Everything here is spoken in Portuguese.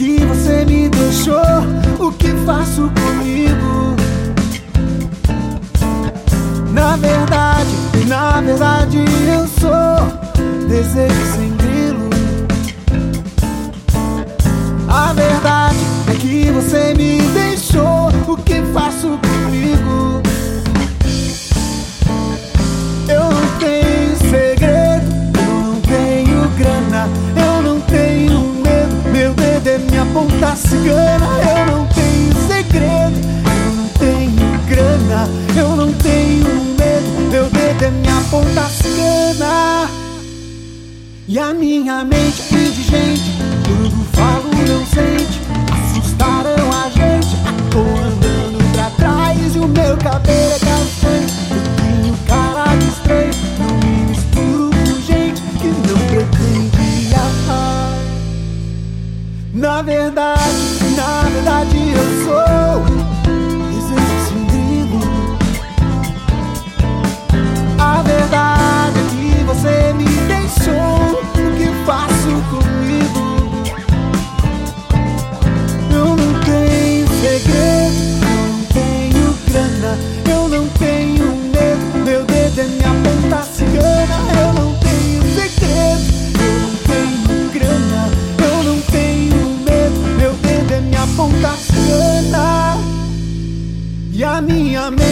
que você me deixou, o que faço comigo? Ponta cigana. Eu não tenho segredo, eu não tenho grana, eu não tenho medo, meu dedo é minha ponta cigana. E a minha mente é indigente, tudo falo não sente, assustaram a gente. Tô andando pra trás e o meu cabelo é 사랑합니다. minha mente.